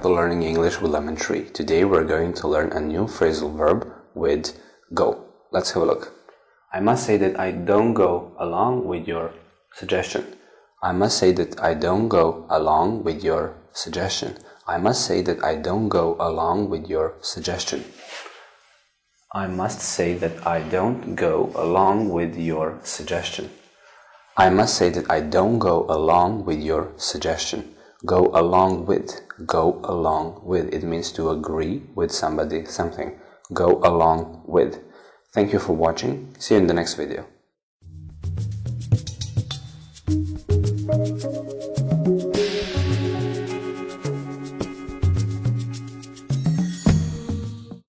to Learning English with Lemon Tree. Today we're going to learn a new phrasal verb with go. Let's have a look. I must say that I don't go along with your suggestion. I must say that I don't go along with your suggestion. I must say that I don't go along with your suggestion. I must say that I don't go along with your suggestion. I must say that I don't go along with your suggestion. Go along with. Go along with. It means to agree with somebody, something. Go along with. Thank you for watching. See you in the next video.